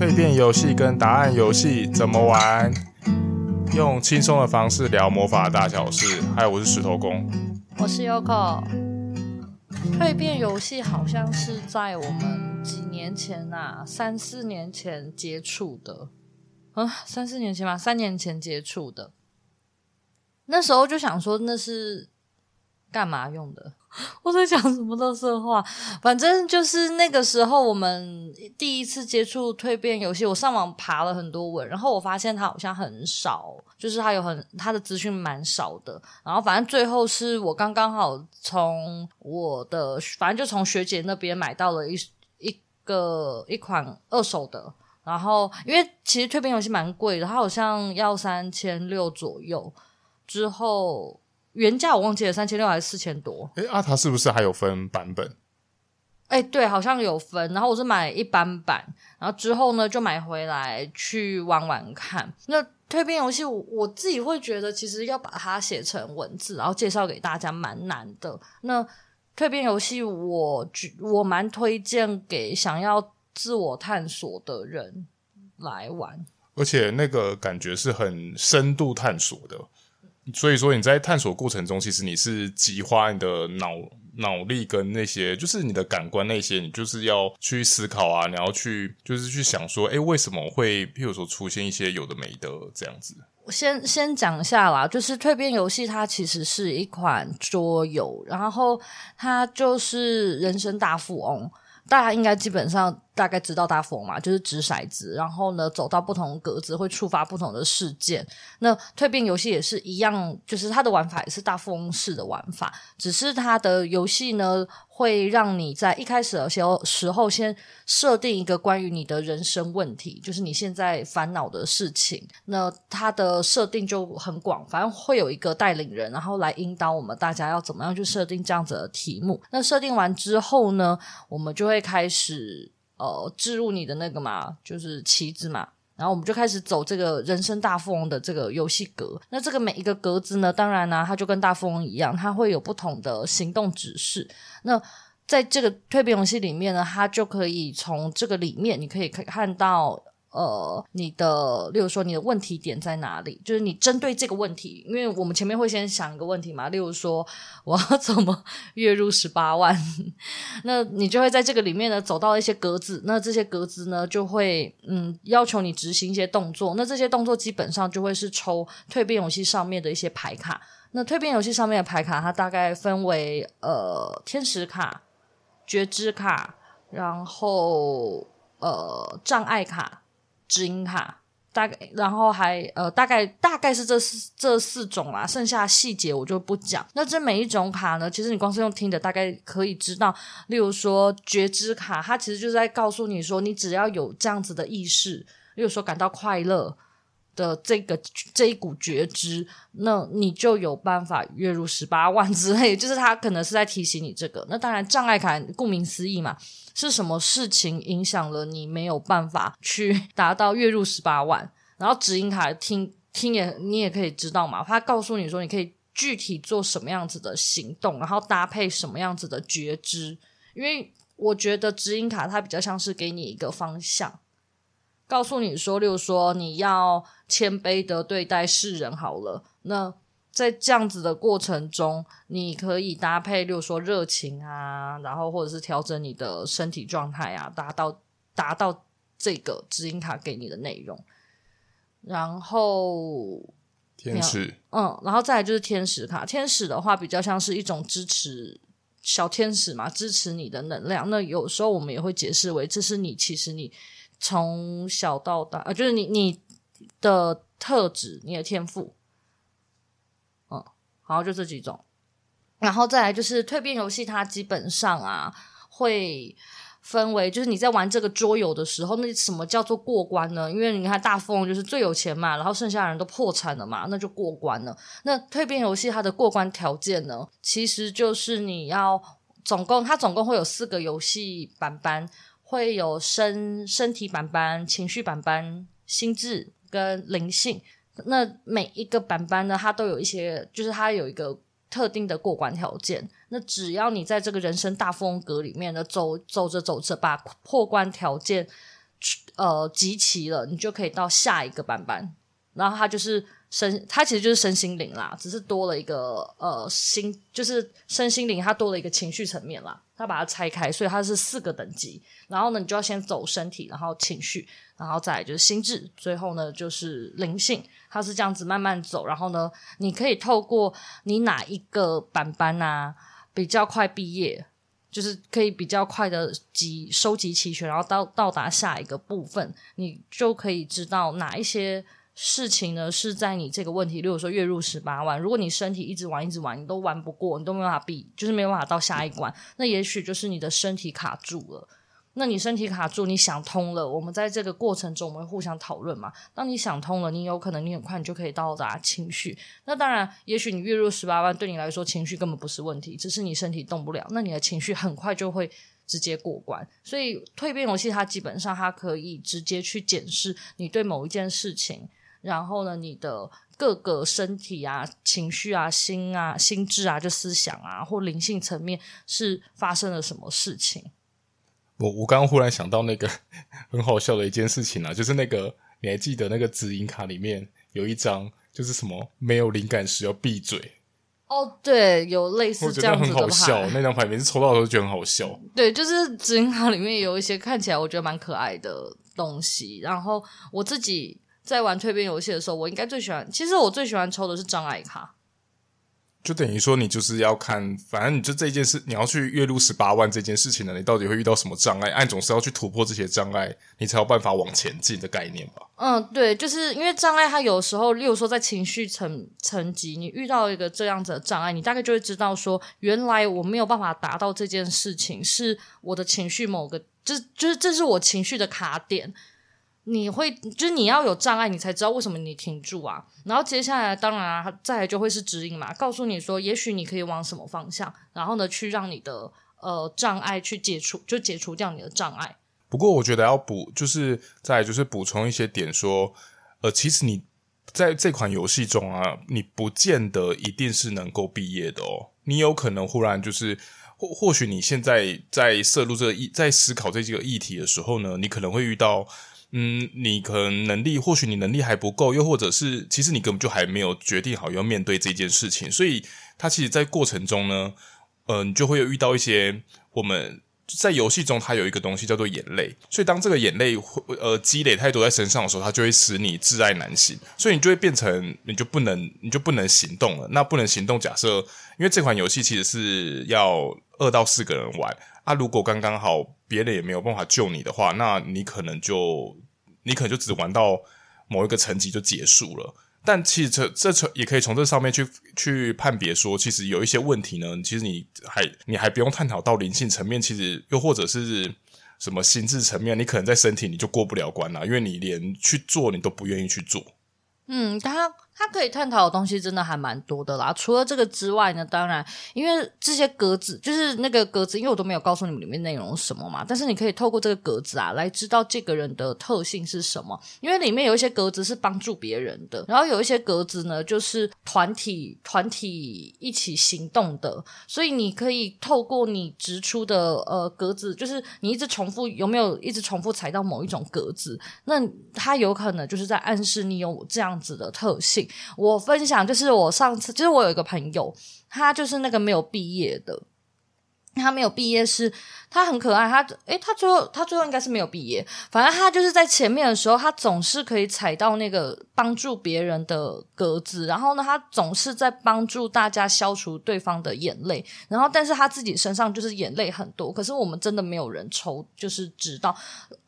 蜕变游戏跟答案游戏怎么玩？用轻松的方式聊魔法大小事。嗨，我是石头公，我是 Yoko。蜕变游戏好像是在我们几年前呐、啊，三四年前接触的。啊，三四年前吧，三年前接触的。那时候就想说，那是干嘛用的？我在讲什么垃圾话？反正就是那个时候，我们第一次接触蜕变游戏，我上网爬了很多文，然后我发现它好像很少，就是它有很它的资讯蛮少的。然后反正最后是我刚刚好从我的，反正就从学姐那边买到了一一个一款二手的。然后因为其实蜕变游戏蛮贵的，它好像要三千六左右。之后。原价我忘记了三千六还是四千多？诶，阿塔是不是还有分版本？诶，对，好像有分。然后我是买一般版，然后之后呢就买回来去玩玩看。那蜕变游戏我，我自己会觉得，其实要把它写成文字，然后介绍给大家蛮难的。那蜕变游戏我，我我蛮推荐给想要自我探索的人来玩，而且那个感觉是很深度探索的。所以说你在探索过程中，其实你是激发你的脑脑力跟那些，就是你的感官那些，你就是要去思考啊，你要去就是去想说，哎，为什么会譬如说出现一些有的没的这样子？我先先讲一下啦，就是蜕变游戏它其实是一款桌游，然后它就是人生大富翁，大家应该基本上。大概知道大富翁嘛，就是掷骰子，然后呢，走到不同格子会触发不同的事件。那蜕变游戏也是一样，就是它的玩法也是大富翁式的玩法，只是它的游戏呢会让你在一开始的时候时候先设定一个关于你的人生问题，就是你现在烦恼的事情。那它的设定就很广，反正会有一个带领人，然后来引导我们大家要怎么样去设定这样子的题目。那设定完之后呢，我们就会开始。呃，置入你的那个嘛，就是棋子嘛，然后我们就开始走这个人生大富翁的这个游戏格。那这个每一个格子呢，当然呢、它就跟大富翁一样，它会有不同的行动指示。那在这个蜕变游戏里面呢，它就可以从这个里面，你可以看看到。呃，你的，例如说你的问题点在哪里？就是你针对这个问题，因为我们前面会先想一个问题嘛，例如说我要怎么 月入十八万，那你就会在这个里面呢走到一些格子，那这些格子呢就会嗯要求你执行一些动作，那这些动作基本上就会是抽蜕变游戏上面的一些牌卡。那蜕变游戏上面的牌卡，它大概分为呃天使卡、觉知卡，然后呃障碍卡。知音卡大概，然后还呃大概大概是这四这四种啦，剩下细节我就不讲。那这每一种卡呢，其实你光是用听的，大概可以知道。例如说觉知卡，它其实就是在告诉你说，你只要有这样子的意识，例如说感到快乐的这个这一股觉知，那你就有办法月入十八万之类。就是他可能是在提醒你这个。那当然障碍卡，顾名思义嘛。是什么事情影响了你没有办法去达到月入十八万？然后指引卡听听也你也可以知道嘛，他告诉你说你可以具体做什么样子的行动，然后搭配什么样子的觉知。因为我觉得指引卡它比较像是给你一个方向，告诉你说，例如说你要谦卑的对待世人好了，那。在这样子的过程中，你可以搭配，例如说热情啊，然后或者是调整你的身体状态啊，达到达到这个指引卡给你的内容。然后天使，嗯，然后再来就是天使卡。天使的话比较像是一种支持小天使嘛，支持你的能量。那有时候我们也会解释为，这是你其实你从小到大，呃，就是你你的特质，你的天赋。然后就这几种，然后再来就是蜕变游戏，它基本上啊会分为，就是你在玩这个桌游的时候，那什么叫做过关呢？因为你看大富翁就是最有钱嘛，然后剩下的人都破产了嘛，那就过关了。那蜕变游戏它的过关条件呢，其实就是你要总共它总共会有四个游戏版本，会有身身体板板、情绪板板、心智跟灵性。那每一个板板呢，它都有一些，就是它有一个特定的过关条件。那只要你在这个人生大风格里面呢，走走着走着，把破关条件呃集齐了，你就可以到下一个板板。然后它就是身，它其实就是身心灵啦，只是多了一个呃心，就是身心灵，它多了一个情绪层面啦。它把它拆开，所以它是四个等级。然后呢，你就要先走身体，然后情绪，然后再来就是心智，最后呢就是灵性。它是这样子慢慢走。然后呢，你可以透过你哪一个班班啊比较快毕业，就是可以比较快的集收集齐全，然后到到达下一个部分，你就可以知道哪一些。事情呢是在你这个问题，例如说月入十八万，如果你身体一直玩一直玩，你都玩不过，你都没办法比，就是没有办法到下一关，那也许就是你的身体卡住了。那你身体卡住，你想通了，我们在这个过程中我们会互相讨论嘛。当你想通了，你有可能你很快你就可以到达情绪。那当然，也许你月入十八万对你来说情绪根本不是问题，只是你身体动不了，那你的情绪很快就会。直接过关，所以蜕变游戏它基本上它可以直接去检视你对某一件事情，然后呢，你的各个身体啊、情绪啊、心啊、心智啊、就思想啊或灵性层面是发生了什么事情。我我刚刚忽然想到那个 很好笑的一件事情啊，就是那个你还记得那个指引卡里面有一张，就是什么没有灵感时要闭嘴。哦，对，有类似这样子的牌。那张牌每次抽到的时候觉得很好笑。对，就是指引卡里面有一些看起来我觉得蛮可爱的东西。然后我自己在玩蜕变游戏的时候，我应该最喜欢，其实我最喜欢抽的是障碍卡。就等于说，你就是要看，反正你就这件事，你要去月入十八万这件事情呢，你到底会遇到什么障碍？按总是要去突破这些障碍，你才有办法往前进的概念吧？嗯，对，就是因为障碍，它有时候，例如说在情绪层层级，你遇到一个这样子的障碍，你大概就会知道说，原来我没有办法达到这件事情，是我的情绪某个，就是就是这是我情绪的卡点。你会就是你要有障碍，你才知道为什么你停住啊。然后接下来当然啊，再来就会是指引嘛，告诉你说，也许你可以往什么方向，然后呢，去让你的呃障碍去解除，就解除掉你的障碍。不过我觉得要补，就是再就是补充一些点说，呃，其实你在这款游戏中啊，你不见得一定是能够毕业的哦。你有可能忽然就是或或许你现在在涉入这个议，在思考这几个议题的时候呢，你可能会遇到。嗯，你可能能力，或许你能力还不够，又或者是其实你根本就还没有决定好要面对这件事情，所以它其实，在过程中呢，嗯、呃，你就会遇到一些我们在游戏中它有一个东西叫做眼泪，所以当这个眼泪呃积累太多在身上的时候，它就会使你挚爱难行，所以你就会变成你就不能你就不能行动了。那不能行动，假设因为这款游戏其实是要二到四个人玩。他、如果刚刚好别人也没有办法救你的话，那你可能就你可能就只玩到某一个层级就结束了。但其实这这也可以从这上面去去判别说，其实有一些问题呢，其实你还你还不用探讨到灵性层面，其实又或者是什么心智层面，你可能在身体你就过不了关了，因为你连去做你都不愿意去做。嗯，他。它可以探讨的东西真的还蛮多的啦。除了这个之外呢，当然，因为这些格子就是那个格子，因为我都没有告诉你们里面内容什么嘛。但是你可以透过这个格子啊，来知道这个人的特性是什么。因为里面有一些格子是帮助别人的，然后有一些格子呢，就是团体团体一起行动的。所以你可以透过你直出的呃格子，就是你一直重复有没有一直重复踩到某一种格子，那它有可能就是在暗示你有这样子的特性。我分享就是我上次，就是我有一个朋友，他就是那个没有毕业的，他没有毕业是。他很可爱，他诶，他最后他最后应该是没有毕业。反正他就是在前面的时候，他总是可以踩到那个帮助别人的格子，然后呢，他总是在帮助大家消除对方的眼泪。然后，但是他自己身上就是眼泪很多，可是我们真的没有人抽，就是知道。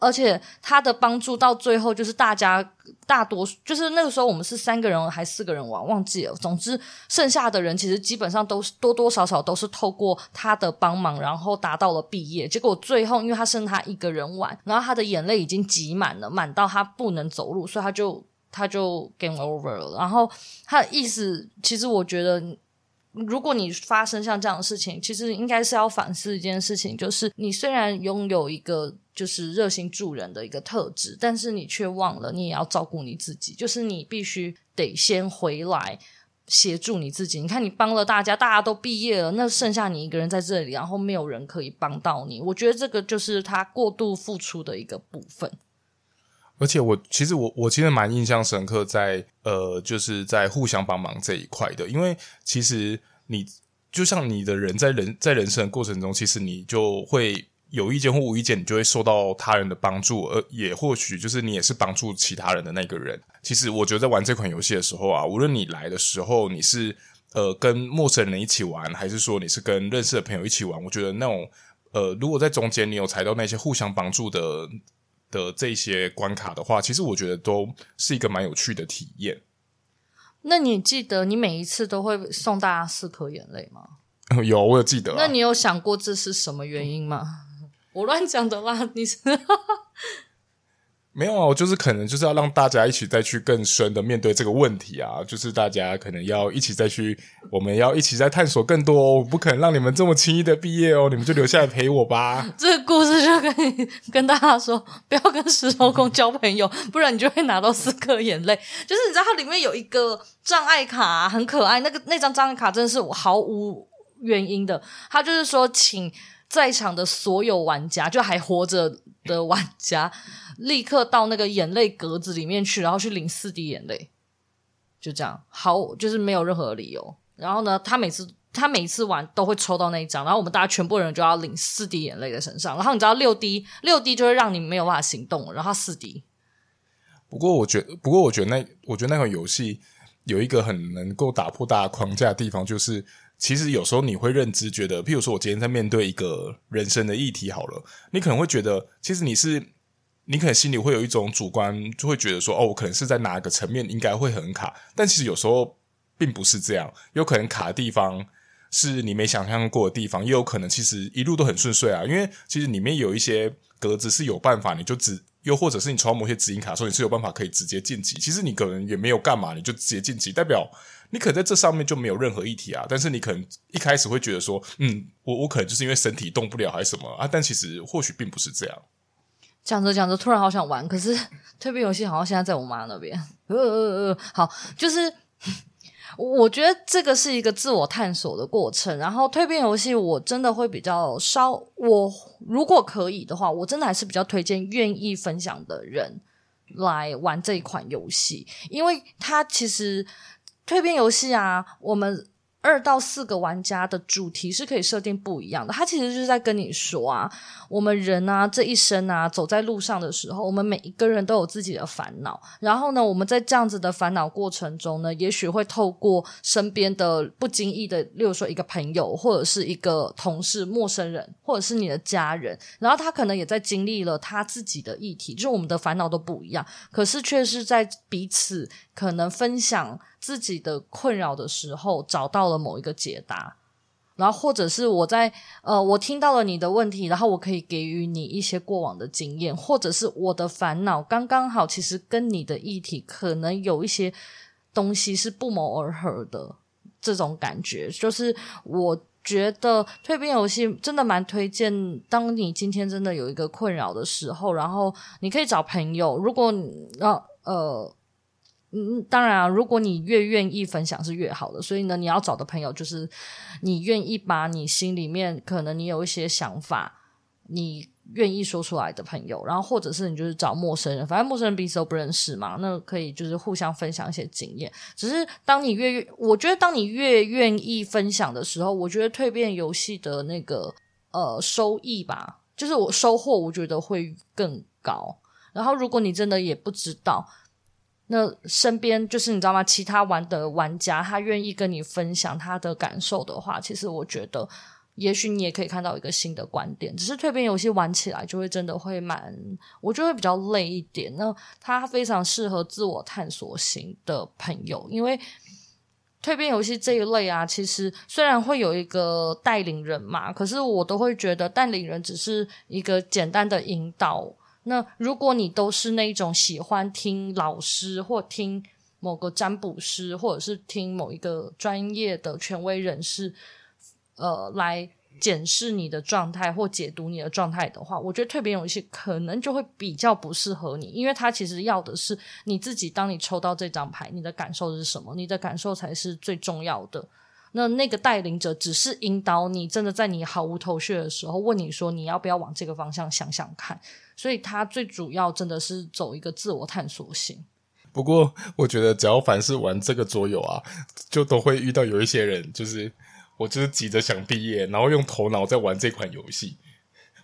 而且他的帮助到最后，就是大家大多数，就是那个时候我们是三个人还四个人玩，忘记了。总之，剩下的人其实基本上都是多多少少都是透过他的帮忙，然后达到了毕业。结果最后，因为他剩他一个人玩，然后他的眼泪已经挤满了，满到他不能走路，所以他就他就 game over 了。然后他的意思，其实我觉得，如果你发生像这样的事情，其实应该是要反思一件事情，就是你虽然拥有一个就是热心助人的一个特质，但是你却忘了你也要照顾你自己，就是你必须得先回来。协助你自己，你看你帮了大家，大家都毕业了，那剩下你一个人在这里，然后没有人可以帮到你。我觉得这个就是他过度付出的一个部分。而且我其实我我其实蛮印象深刻在，呃就是在互相帮忙这一块的，因为其实你就像你的人在人在人生的过程中，其实你就会有意见或无意见，你就会受到他人的帮助，而也或许就是你也是帮助其他人的那个人。其实我觉得在玩这款游戏的时候啊，无论你来的时候你是呃跟陌生人一起玩，还是说你是跟认识的朋友一起玩，我觉得那种呃如果在中间你有踩到那些互相帮助的。的这些关卡的话，其实我觉得都是一个蛮有趣的体验。那你记得你每一次都会送大家四颗眼泪吗？有，我有记得啊。那你有想过这是什么原因吗？嗯，我乱讲的啦，你是。没有啊，我就是可能就是要让大家一起再去更深的面对这个问题啊，就是大家可能要一起再去，我们要一起再探索更多哦，我不可能让你们这么轻易的毕业哦，你们就留下来陪我吧。这个故事就跟你跟大家说，不要跟石头公交朋友，不然你就会拿到四颗眼泪。就是你知道它里面有一个障碍卡，很可爱，那个那张障碍卡真的是毫无原因的，他就是说，请在场的所有玩家，就还活着的玩家。立刻到那个眼泪格子里面去，然后去领四滴眼泪，就这样，好，就是没有任何理由。然后呢，他每次他每次玩都会抽到那一张，然后我们大家全部人就要领四滴眼泪在身上。然后你知道六滴六滴就会让你没有办法行动，然后四滴。不过我觉得，不过我觉得那我觉得那款游戏有一个很能够打破大家框架的地方，就是其实有时候你会认知觉得，譬如说我今天在面对一个人生的议题，好了，你可能会觉得，其实你是。你可能心里会有一种主观，就会觉得说，哦，我可能是在哪个层面应该会很卡，但其实有时候并不是这样，有可能卡的地方是你没想象过的地方，也有可能其实一路都很顺遂啊，因为其实里面有一些格子是有办法，你就只，又或者是你抽到某些指引卡的时候，你是有办法可以直接晋级，其实你可能也没有干嘛，你就直接晋级，代表你可能在这上面就没有任何议题啊，但是你可能一开始会觉得说，嗯，我我可能就是因为身体动不了还是什么啊，但其实或许并不是这样。讲着讲着，突然好想玩，可是 蜕变游戏好像现在在我妈那边。呃呃呃，好，就是我觉得这个是一个自我探索的过程。然后蜕变游戏，我真的会比较稍，我如果可以的话，我真的还是比较推荐愿意分享的人来玩这一款游戏，因为它其实蜕变游戏啊，我们。二到四个玩家的主题是可以设定不一样的，他其实就是在跟你说啊，我们人啊这一生啊走在路上的时候，我们每一个人都有自己的烦恼，然后呢，我们在这样子的烦恼过程中呢，也许会透过身边的不经意的，例如说一个朋友或者是一个同事、陌生人，或者是你的家人，然后他可能也在经历了他自己的议题，就是我们的烦恼都不一样，可是却是在彼此可能分享。自己的困扰的时候，找到了某一个解答，然后或者是我在呃，我听到了你的问题，然后我可以给予你一些过往的经验，或者是我的烦恼刚刚好，其实跟你的议题可能有一些东西是不谋而合的，这种感觉，就是我觉得蜕变游戏真的蛮推荐，当你今天真的有一个困扰的时候，然后你可以找朋友，如果你要呃。呃嗯，当然啊，如果你越愿意分享是越好的，所以呢，你要找的朋友就是你愿意把你心里面可能你有一些想法，你愿意说出来的朋友，然后或者是你就是找陌生人，反正陌生人彼此都不认识嘛，那可以就是互相分享一些经验。只是当你越，我觉得当你越愿意分享的时候，我觉得蜕变游戏的那个呃收益吧，就是我收获，我觉得会更高。然后如果你真的也不知道。那身边就是你知道吗？其他玩的玩家，他愿意跟你分享他的感受的话，其实我觉得，也许你也可以看到一个新的观点。只是蜕变游戏玩起来就会真的会蛮，我就会比较累一点。那它非常适合自我探索型的朋友，因为蜕变游戏这一类啊，其实虽然会有一个带领人嘛，可是我都会觉得带领人只是一个简单的引导。那如果你都是那种喜欢听老师或听某个占卜师，或者是听某一个专业的权威人士，呃，来检视你的状态或解读你的状态的话，我觉得蜕变游戏可能就会比较不适合你，因为它其实要的是你自己。当你抽到这张牌，你的感受是什么？你的感受才是最重要的。那那个带领者只是引导你，真的在你毫无头绪的时候问你说你要不要往这个方向想想看。所以他最主要真的是走一个自我探索型。不过我觉得只要凡是玩这个桌游啊，就都会遇到有一些人，就是我就是急着想毕业，然后用头脑在玩这款游戏，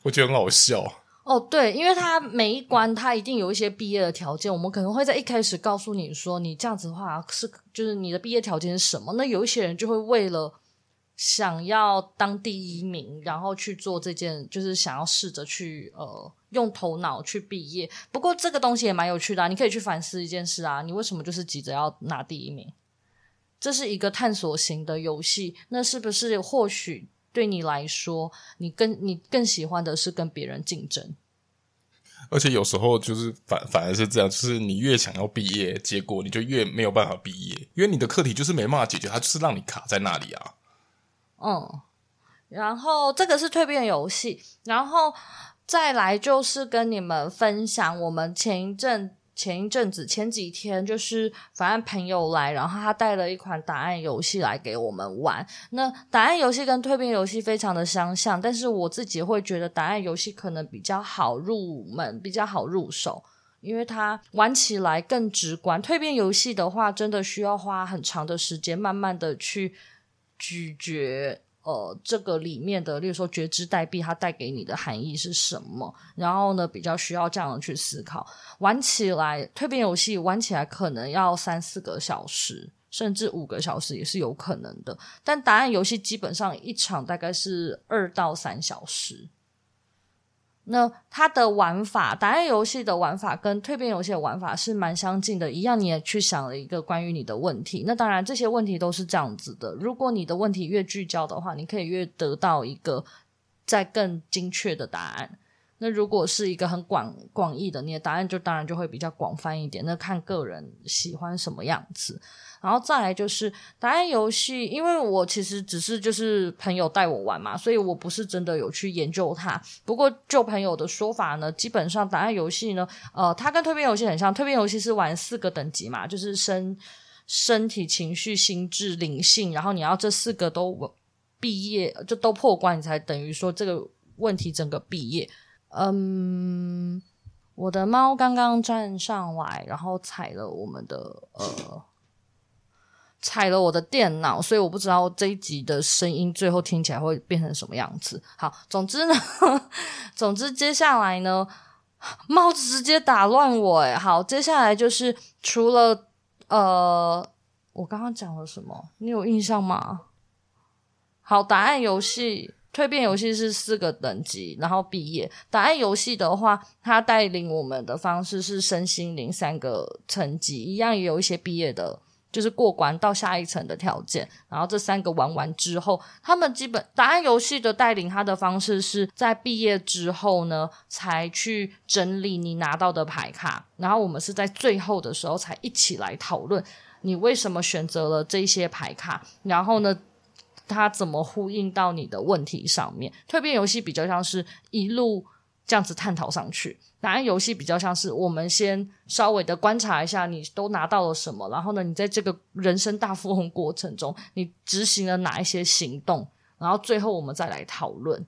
我觉得很好笑。哦，对，因为他每一关他一定有一些毕业的条件，我们可能会在一开始告诉你说，你这样子的话是就是你的毕业条件是什么？那有一些人就会为了想要当第一名，然后去做这件，就是想要试着去呃用头脑去毕业。不过这个东西也蛮有趣的，你可以去反思一件事啊，你为什么就是急着要拿第一名？这是一个探索型的游戏，那是不是或许？对你来说，你更你更喜欢的是跟别人竞争，而且有时候就是反反而是这样，就是你越想要毕业，结果你就越没有办法毕业，因为你的课题就是没办法解决，它就是让你卡在那里啊。嗯，然后这个是蜕变游戏，然后再来就是跟你们分享我们前一阵。前一阵子，前几天就是反正朋友来，然后他带了一款答案游戏来给我们玩。那答案游戏跟蜕变游戏非常的相像，但是我自己会觉得答案游戏可能比较好入门，比较好入手，因为它玩起来更直观。蜕变游戏的话，真的需要花很长的时间，慢慢的去咀嚼。呃，这个里面的，例如说觉知代币，它带给你的含义是什么？然后呢，比较需要这样去思考。玩起来，蜕变游戏玩起来可能要三四个小时，甚至五个小时也是有可能的。但答案游戏基本上一场大概是二到三小时。那它的玩法，答案游戏的玩法跟蜕变游戏的玩法是蛮相近的，一样，你也去想了一个关于你的问题。那当然，这些问题都是这样子的。如果你的问题越聚焦的话，你可以越得到一个再更精确的答案。那如果是一个很广广义的，你的答案就当然就会比较广泛一点。那看个人喜欢什么样子，然后再来就是答案游戏，因为我其实只是就是朋友带我玩嘛，所以我不是真的有去研究它。不过就朋友的说法呢，基本上答案游戏呢，呃，它跟蜕变游戏很像。蜕变游戏是玩四个等级嘛，就是身身体、情绪、心智、灵性，然后你要这四个都毕业，就都破关，你才等于说这个问题整个毕业。嗯，我的猫刚刚站上来，然后踩了我们的呃，踩了我的电脑，所以我不知道这一集的声音最后听起来会变成什么样子。好，总之呢，总之接下来呢，帽子直接打乱我诶。好，接下来就是除了呃，我刚刚讲了什么？你有印象吗？好，答案游戏。蜕变游戏是四个等级，然后毕业。答案游戏的话，它带领我们的方式是身心灵三个层级，一样也有一些毕业的，就是过关到下一层的条件。然后这三个玩完之后，他们基本答案游戏的带领他的方式是在毕业之后呢，才去整理你拿到的牌卡。然后我们是在最后的时候才一起来讨论你为什么选择了这些牌卡。然后呢，它怎么呼应到你的问题上面？蜕变游戏比较像是一路这样子探讨上去，答案游戏比较像是我们先稍微的观察一下你都拿到了什么，然后呢，你在这个人生大富翁过程中，你执行了哪一些行动，然后最后我们再来讨论。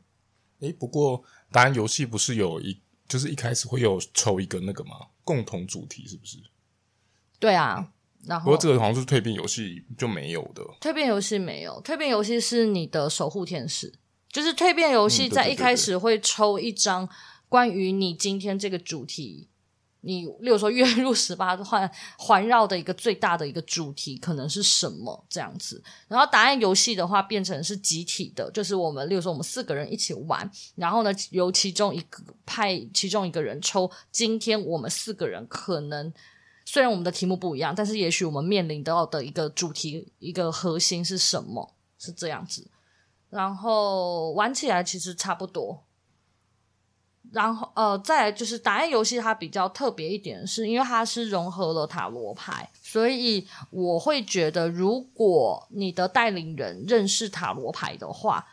诶，不过答案游戏不是有一，就是一开始会有抽一个那个吗？共同主题是不是？对啊。然后，不过这个好像是蜕变游戏就没有的。蜕变游戏没有，蜕变游戏是你的守护天使，就是蜕变游戏在一开始会抽一张关于你今天这个主题，你例如说月入十八环环绕的一个最大的一个主题可能是什么这样子。然后答案游戏的话变成是集体的，就是我们例如说我们四个人一起玩，然后呢由其中一个派其中一个人抽，今天我们四个人可能。虽然我们的题目不一样，但是也许我们面临到的一个主题、一个核心是什么？是这样子。然后玩起来其实差不多。然后呃，再就是答案游戏，它比较特别一点，是因为它是融合了塔罗牌，所以我会觉得，如果你的带领人认识塔罗牌的话，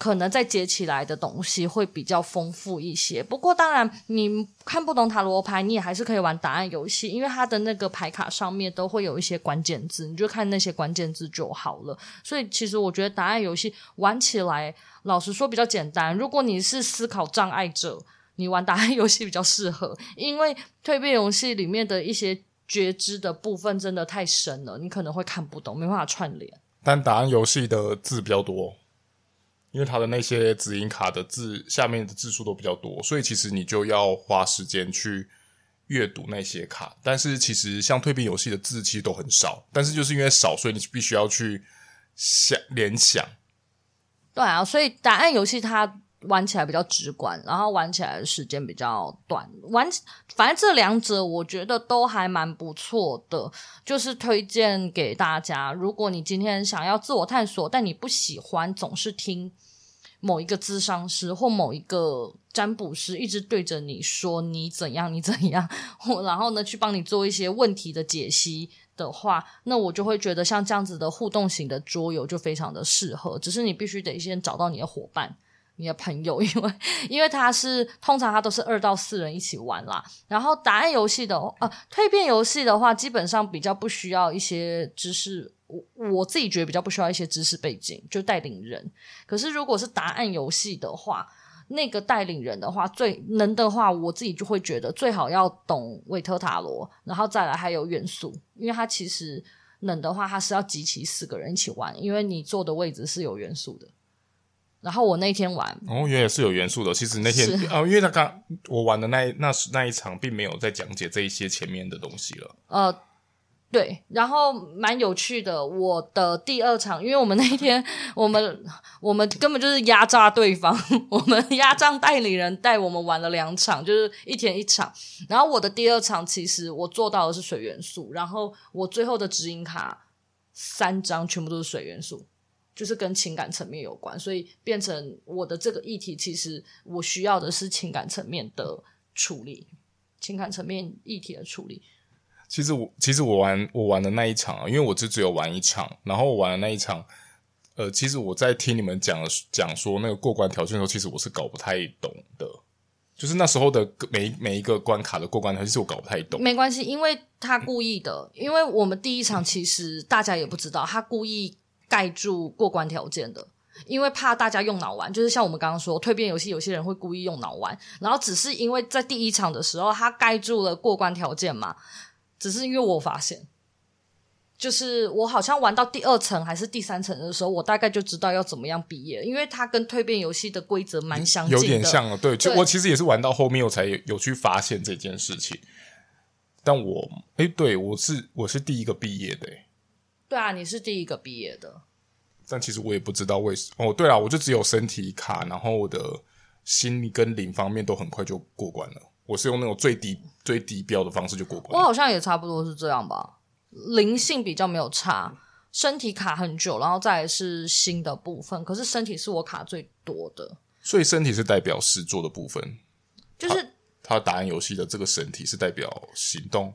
可能再接起来的东西会比较丰富一些。不过当然，你看不懂塔罗牌，你也还是可以玩答案游戏，因为它的那个牌卡上面都会有一些关键字，你就看那些关键字就好了。所以其实我觉得答案游戏玩起来，老实说比较简单。如果你是思考障碍者，你玩答案游戏比较适合，因为蜕变游戏里面的一些觉知的部分真的太深了，你可能会看不懂，没办法串联。但答案游戏的字比较多，因为它的那些指引卡的字下面的字数都比较多，所以其实你就要花时间去阅读那些卡。但是其实像蜕变游戏的字其实都很少，但是就是因为少，所以你必须要去想联想。对啊，所以答案游戏它。玩起来比较直观，然后玩起来的时间比较短。玩，反正这两者我觉得都还蛮不错的，就是推荐给大家。如果你今天想要自我探索，但你不喜欢总是听某一个咨商师或某一个占卜师一直对着你说你怎样你怎样，然后呢去帮你做一些问题的解析的话，那我就会觉得像这样子的互动型的桌游就非常的适合。只是你必须得先找到你的伙伴。你的朋友，因为因为他是通常他都是二到四人一起玩啦。然后答案游戏的呃，蜕变游戏的话，基本上比较不需要一些知识，我我自己觉得比较不需要一些知识背景，就带领人。可是如果是答案游戏的话，那个带领人的话，最能的话，我自己就会觉得最好要懂韦特塔罗，然后再来还有元素，因为它其实能的话，它是要集齐四个人一起玩，因为你坐的位置是有元素的。然后我那天玩，哦，原来是有元素的。其实那天啊、哦，因为他刚我玩的那那那一场，并没有在讲解这一些前面的东西了。呃，对，然后蛮有趣的。我的第二场，因为我们那一天 我们我们根本就是压榨对方，我们压榨代理人带我们玩了两场，就是一天一场。然后我的第二场，其实我做到的是水元素，然后我最后的指引卡三张全部都是水元素。就是跟情感层面有关，所以变成我的这个议题，其实我需要的是情感层面的处理，情感层面议题的处理。其实我其实我玩我玩的那一场啊，因为我就只有玩一场，然后我玩的那一场，呃，其实我在听你们讲讲说那个过关条件的时候，其实我是搞不太懂的，就是那时候的每每一个关卡的过关条件，其实我搞不太懂。没关系，因为他故意的，因为我们第一场其实大家也不知道，他故意。盖住过关条件的，因为怕大家用脑玩，就是像我们刚刚说蜕变游戏，有些人会故意用脑玩，然后只是因为在第一场的时候他盖住了过关条件嘛，只是因为我发现，就是我好像玩到第二层还是第三层的时候，我大概就知道要怎么样毕业，因为它跟蜕变游戏的规则蛮相近的，有点像了，对，就我其实也是玩到后面我才有，有去发现这件事情，但我哎，对我是我是第一个毕业的诶对啊，你是第一个毕业的，但其实我也不知道为什么。哦，对啊，我就只有身体卡，然后我的心理跟灵方面都很快就过关了。我是用那种最低最低标的方式就过关。我好像也差不多是这样吧，灵性比较没有差，身体卡很久，然后再来是心的部分。可是身体是我卡最多的，所以身体是代表实做的部分，就是他答案游戏的这个身体是代表行动。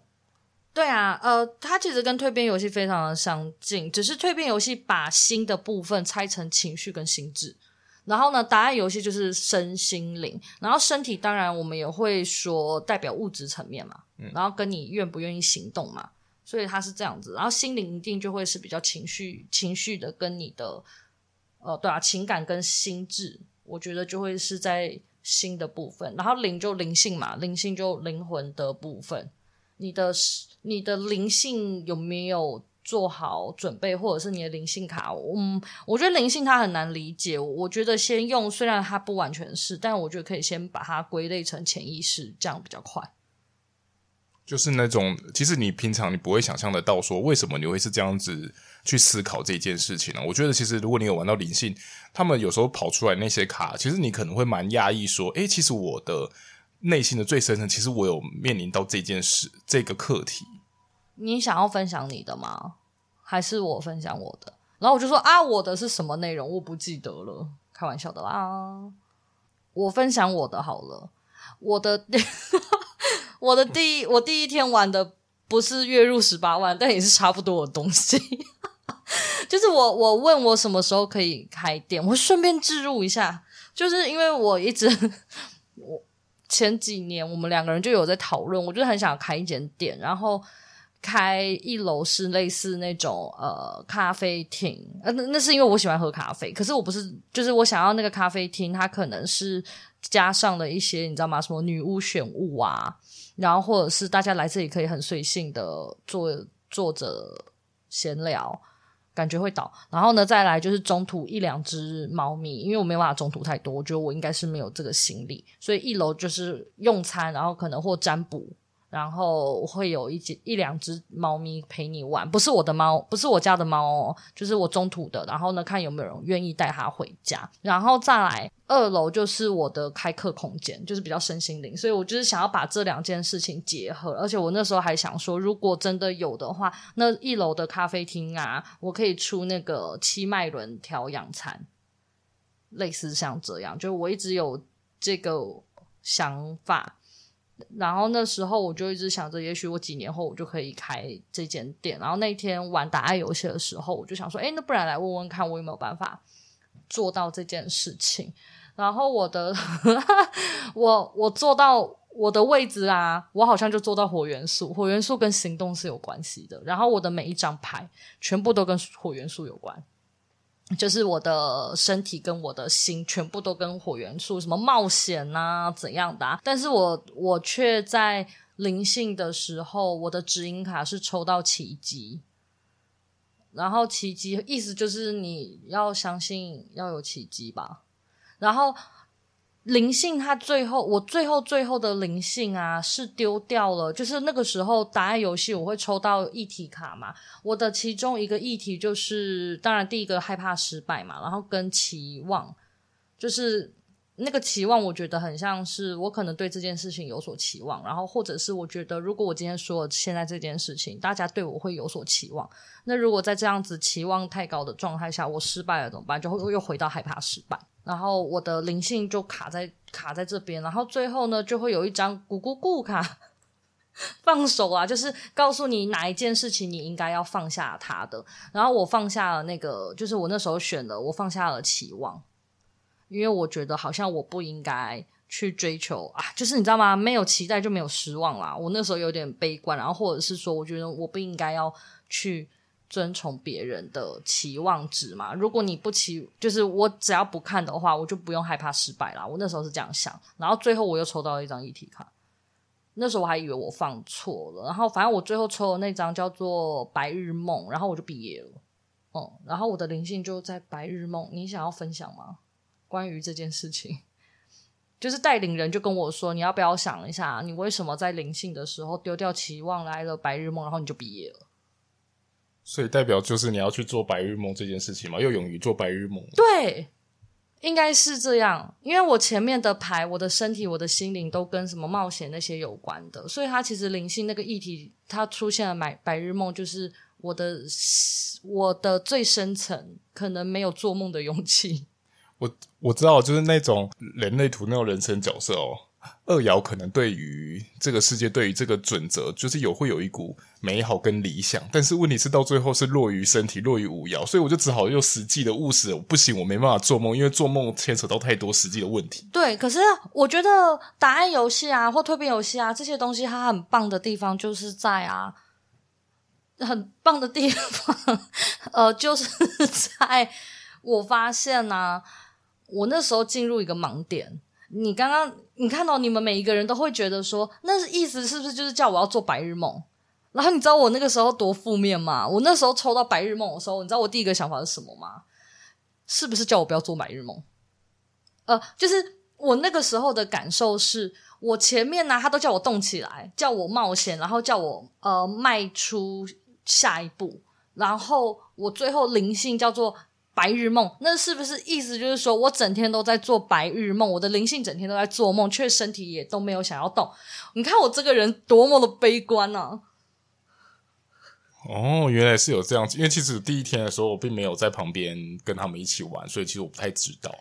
对啊，呃，它其实跟蜕变游戏非常的相近，只是蜕变游戏把心的部分拆成情绪跟心智，然后呢，答案游戏就是身心灵，然后身体当然我们也会说代表物质层面嘛，嗯，然后跟你愿不愿意行动嘛，所以它是这样子，然后心灵一定就会是比较情绪情绪的，跟你的呃，对啊，情感跟心智，我觉得就会是在心的部分，然后灵就灵性嘛，灵性就灵魂的部分。你的你的灵性有没有做好准备，或者是你的灵性卡？嗯，我觉得灵性它很难理解。我觉得先用，虽然它不完全是，但我觉得可以先把它归类成潜意识，这样比较快。就是那种，其实你平常你不会想象得到，说为什么你会是这样子去思考这件事情呢？我觉得其实如果你有玩到灵性，他们有时候跑出来那些卡，其实你可能会蛮讶异，说，诶，其实我的。内心的最深层，其实我有面临到这件事，这个课题。你想要分享你的吗？还是我分享我的？然后我就说啊，我的是什么内容？我不记得了，开玩笑的啦。我分享我的好了。我的，我的第一，我第一天玩的不是月入十八万，但也是差不多的东西。就是我我问我什么时候可以开店，我顺便置入一下，就是因为我一直前几年我们两个人就有在讨论，我就很想开一间店，然后。开一楼是类似那种呃咖啡厅，呃那那是因为我喜欢喝咖啡，可是我不是，就是我想要那个咖啡厅，它可能是加上了一些你知道吗？什么女巫选物啊，然后或者是大家来这里可以很随性的坐坐着闲聊，感觉会倒。然后呢，再来就是中途一两只猫咪，因为我没有办法中途太多，我觉得我应该是没有这个心理，所以一楼就是用餐，然后可能或占卜。然后会有一只一两只猫咪陪你玩，不是我的猫，不是我家的猫哦，就是我中途的。然后呢，看有没有人愿意带它回家。然后再来二楼就是我的开课空间，就是比较身心灵。所以我就是想要把这两件事情结合。而且我那时候还想说，如果真的有的话，那一楼的咖啡厅啊，我可以出那个七脉轮调养餐，类似像这样。就我一直有这个想法。然后那时候我就一直想着，也许我几年后我就可以开这间店。然后那天玩打爱游戏的时候，我就想说，哎，那不然来问问看，我有没有办法做到这件事情。然后我的，我我做到我的位置啊，我好像就做到火元素。火元素跟行动是有关系的。然后我的每一张牌全部都跟火元素有关。就是我的身体跟我的心全部都跟火元素，什么冒险啊怎样的？但是我我却在灵性的时候，我的指引卡是抽到奇迹，然后奇迹意思就是你要相信要有奇迹吧，然后。灵性，它最后我最后最后的灵性啊，是丢掉了。就是那个时候答案游戏，我会抽到议题卡嘛。我的其中一个议题就是，当然第一个害怕失败嘛，然后跟期望，就是那个期望，我觉得很像是我可能对这件事情有所期望，然后或者是我觉得如果我今天说了现在这件事情，大家对我会有所期望。那如果在这样子期望太高的状态下，我失败了怎么办？就会又回到害怕失败。然后我的灵性就卡在卡在这边，然后最后呢，就会有一张咕咕咕卡，放手啊，就是告诉你哪一件事情你应该要放下它的。然后我放下了那个，就是我那时候选的，我放下了期望，因为我觉得好像我不应该去追求啊，就是你知道吗？没有期待就没有失望啦。我那时候有点悲观，然后或者是说，我觉得我不应该要去。遵从别人的期望值嘛？如果你不期，就是我只要不看的话，我就不用害怕失败啦。我那时候是这样想，然后最后我又抽到一张议题卡，那时候我还以为我放错了，然后反正我最后抽的那张叫做白日梦，然后我就毕业了。嗯，然后我的灵性就在白日梦。你想要分享吗？关于这件事情，就是带领人就跟我说，你要不要想一下，你为什么在灵性的时候丢掉期望来了白日梦，然后你就毕业了？所以代表就是你要去做白日梦这件事情嘛，又勇于做白日梦。对，应该是这样，因为我前面的牌，我的身体、我的心灵都跟什么冒险那些有关的，所以它其实灵性那个议题，它出现了白白日梦，就是我的我的最深层可能没有做梦的勇气。我我知道，就是那种人类图那种人生角色哦。二爻可能对于这个世界，对于这个准则，就是有会有一股美好跟理想，但是问题是到最后是落于身体，落于五爻，所以我就只好用实际的务实，不行，我没办法做梦，因为做梦牵扯到太多实际的问题。对，可是我觉得答案游戏啊，或蜕变游戏啊，这些东西它很棒的地方就是在啊，很棒的地方，呃，就是在我发现呢、我那时候进入一个盲点。你刚刚你看到你们每一个人都会觉得说，那意思是不是就是叫我要做白日梦？然后你知道我那个时候多负面吗？我那时候抽到白日梦的时候，你知道我第一个想法是什么吗？是不是叫我不要做白日梦？呃，就是我那个时候的感受是，我前面呢，他都叫我动起来，叫我冒险，然后叫我呃迈出下一步，然后我最后灵性叫做。白日梦，那是不是意思就是说我整天都在做白日梦，我的灵性整天都在做梦，却身体也都没有想要动？你看我这个人多么的悲观呢、啊？哦，原来是有这样子，因为其实第一天的时候我并没有在旁边跟他们一起玩，所以其实我不太知道。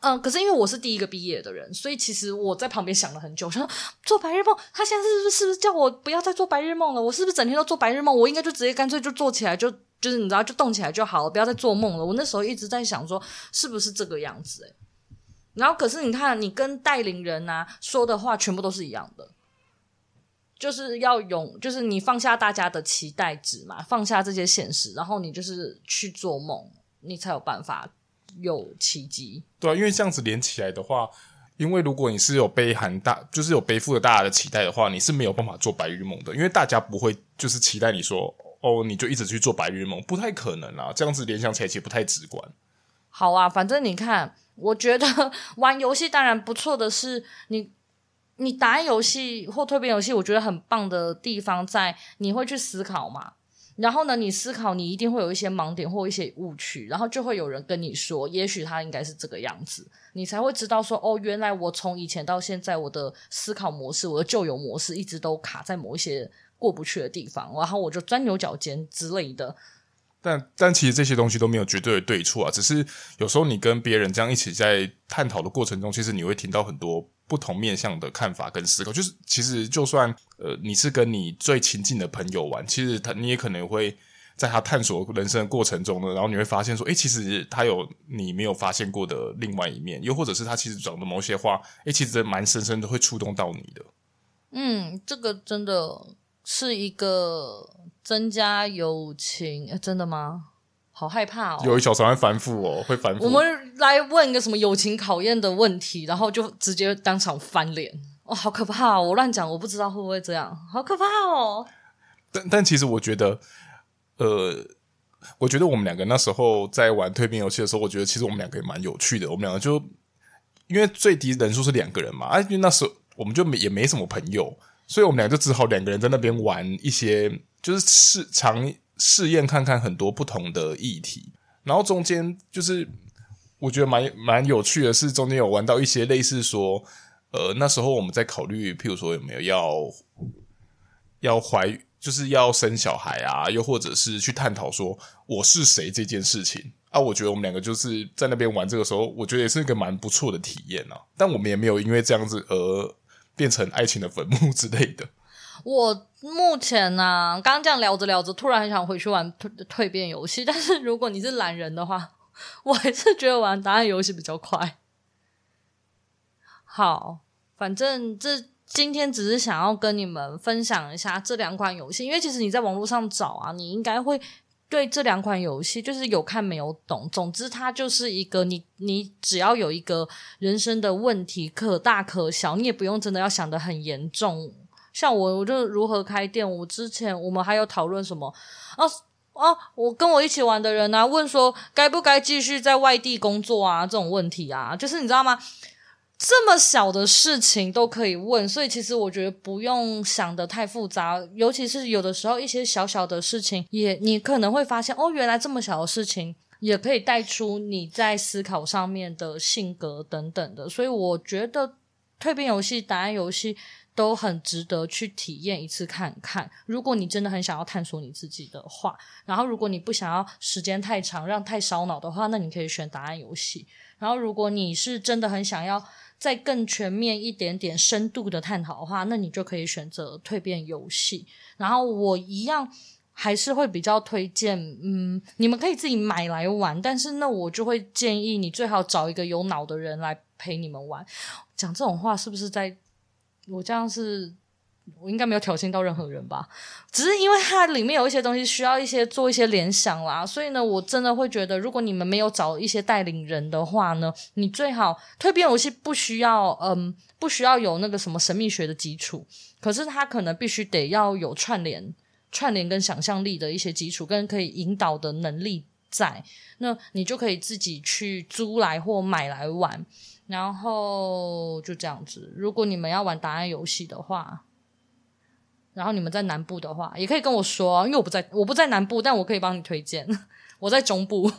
嗯，可是因为我是第一个毕业的人，所以其实我在旁边想了很久，说做白日梦，他现在是不是是不是叫我不要再做白日梦了？我是不是整天都做白日梦？我应该就直接干脆就做起来，就就是你知道，就动起来就好了，不要再做梦了。我那时候一直在想说，是不是这个样子？哎，然后可是你看，你跟带领人啊说的话，全部都是一样的，就是要勇，就是你放下大家的期待值嘛，放下这些现实，然后你就是去做梦，你才有办法。有奇迹，对啊，因为这样子连起来的话，因为如果你是有背含大，就是有背负着大家的期待的话，你是没有办法做白日梦的，因为大家不会就是期待你说哦，你就一直去做白日梦，不太可能啊。这样子联想起来其实不太直观。好啊，反正你看，我觉得 玩游戏当然不错的是，你你打游戏或蜕变游戏，我觉得很棒的地方在你会去思考嘛。然后呢，你思考，你一定会有一些盲点或一些误区，然后就会有人跟你说，也许他应该是这个样子，你才会知道说，哦，原来我从以前到现在，我的思考模式，我的旧有模式，一直都卡在某一些过不去的地方，然后我就钻牛角尖之类的。但但其实这些东西都没有绝对的对错啊，只是有时候你跟别人这样一起在探讨的过程中，其实你会听到很多。不同面向的看法跟思考，就是其实就算呃你是跟你最亲近的朋友玩，其实他你也可能会在他探索人生的过程中呢，然后你会发现说，诶，其实他有你没有发现过的另外一面，又或者是他其实讲的某些话，诶，其实蛮深深的会触动到你的。嗯，这个真的是一个增加友情，诶，真的吗？好害怕哦！有一小船会反复哦，会反复。我们来问一个什么友情考验的问题，然后就直接当场翻脸哦，好可怕哦！我乱讲，我不知道会不会这样，好可怕哦。但但其实我觉得，呃，我觉得我们两个那时候在玩蜕变游戏的时候，我觉得其实我们两个也蛮有趣的。我们两个就因为最低人数是两个人嘛，啊，因为那时候我们就没也没什么朋友，所以我们两个就只好两个人在那边玩一些就是试尝。试验看看很多不同的议题，然后中间就是我觉得蛮蛮有趣的是，中间有玩到一些类似说，呃，那时候我们在考虑，譬如说有没有要要怀，就是要生小孩啊，又或者是去探讨说我是谁这件事情啊。我觉得我们两个就是在那边玩这个时候，我觉得也是一个蛮不错的体验啊。但我们也没有因为这样子而变成爱情的坟墓之类的。我目前呢、刚这样聊着聊着，突然很想回去玩蜕变游戏。但是如果你是懒人的话，我还是觉得玩答案游戏比较快。好，反正这今天只是想要跟你们分享一下这两款游戏，因为其实你在网络上找啊，你应该会对这两款游戏就是有看没有懂。总之，它就是一个你你只要有一个人生的问题，可大可小，你也不用真的要想的很严重。像我，我就如何开店。我之前我们还有讨论什么？啊、啊，我跟我一起玩的人啊，问说该不该继续在外地工作啊？这种问题啊，就是你知道吗？这么小的事情都可以问，所以其实我觉得不用想得太复杂。尤其是有的时候一些小小的事情，也你可能会发现哦，原来这么小的事情也可以带出你在思考上面的性格等等的。所以我觉得蜕变游戏、答案游戏。都很值得去体验一次看看。如果你真的很想要探索你自己的话，然后如果你不想要时间太长，让太烧脑的话，那你可以选答案游戏。然后如果你是真的很想要再更全面一点点、深度的探讨的话，那你就可以选择蜕变游戏。然后我一样还是会比较推荐，嗯，你们可以自己买来玩，但是那我就会建议你最好找一个有脑的人来陪你们玩。讲这种话是不是在？我这样是，我应该没有挑衅到任何人吧？只是因为它里面有一些东西需要一些做一些联想啦，所以呢，我真的会觉得，如果你们没有找一些带领人的话呢，你最好蜕变游戏不需要，嗯，不需要有那个什么神秘学的基础，可是它可能必须得要有串联、串联跟想象力的一些基础，跟可以引导的能力在，那你就可以自己去租来或买来玩。然后就这样子。如果你们要玩答案游戏的话，然后你们在南部的话，也可以跟我说，因为我不在，我不在南部，但我可以帮你推荐。我在中部。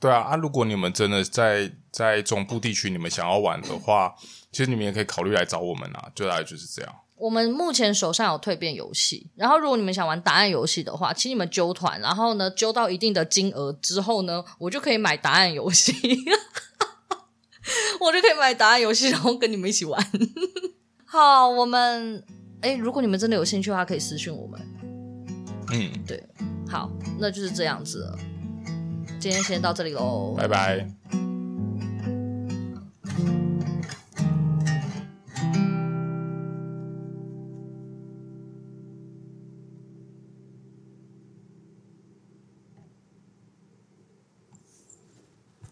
对啊，啊，如果你们真的在在中部地区，你们想要玩的话，其实你们也可以考虑来找我们啊。就大概就是这样。我们目前手上有蜕变游戏，然后如果你们想玩答案游戏的话，请你们揪团，然后呢，揪到一定的金额之后呢，我就可以买答案游戏。我就可以买答案游戏然后跟你们一起玩。好我们诶如果你们真的有兴趣的话可以私信我们。嗯。对。好那就是这样子了。今天先到这里喽拜拜。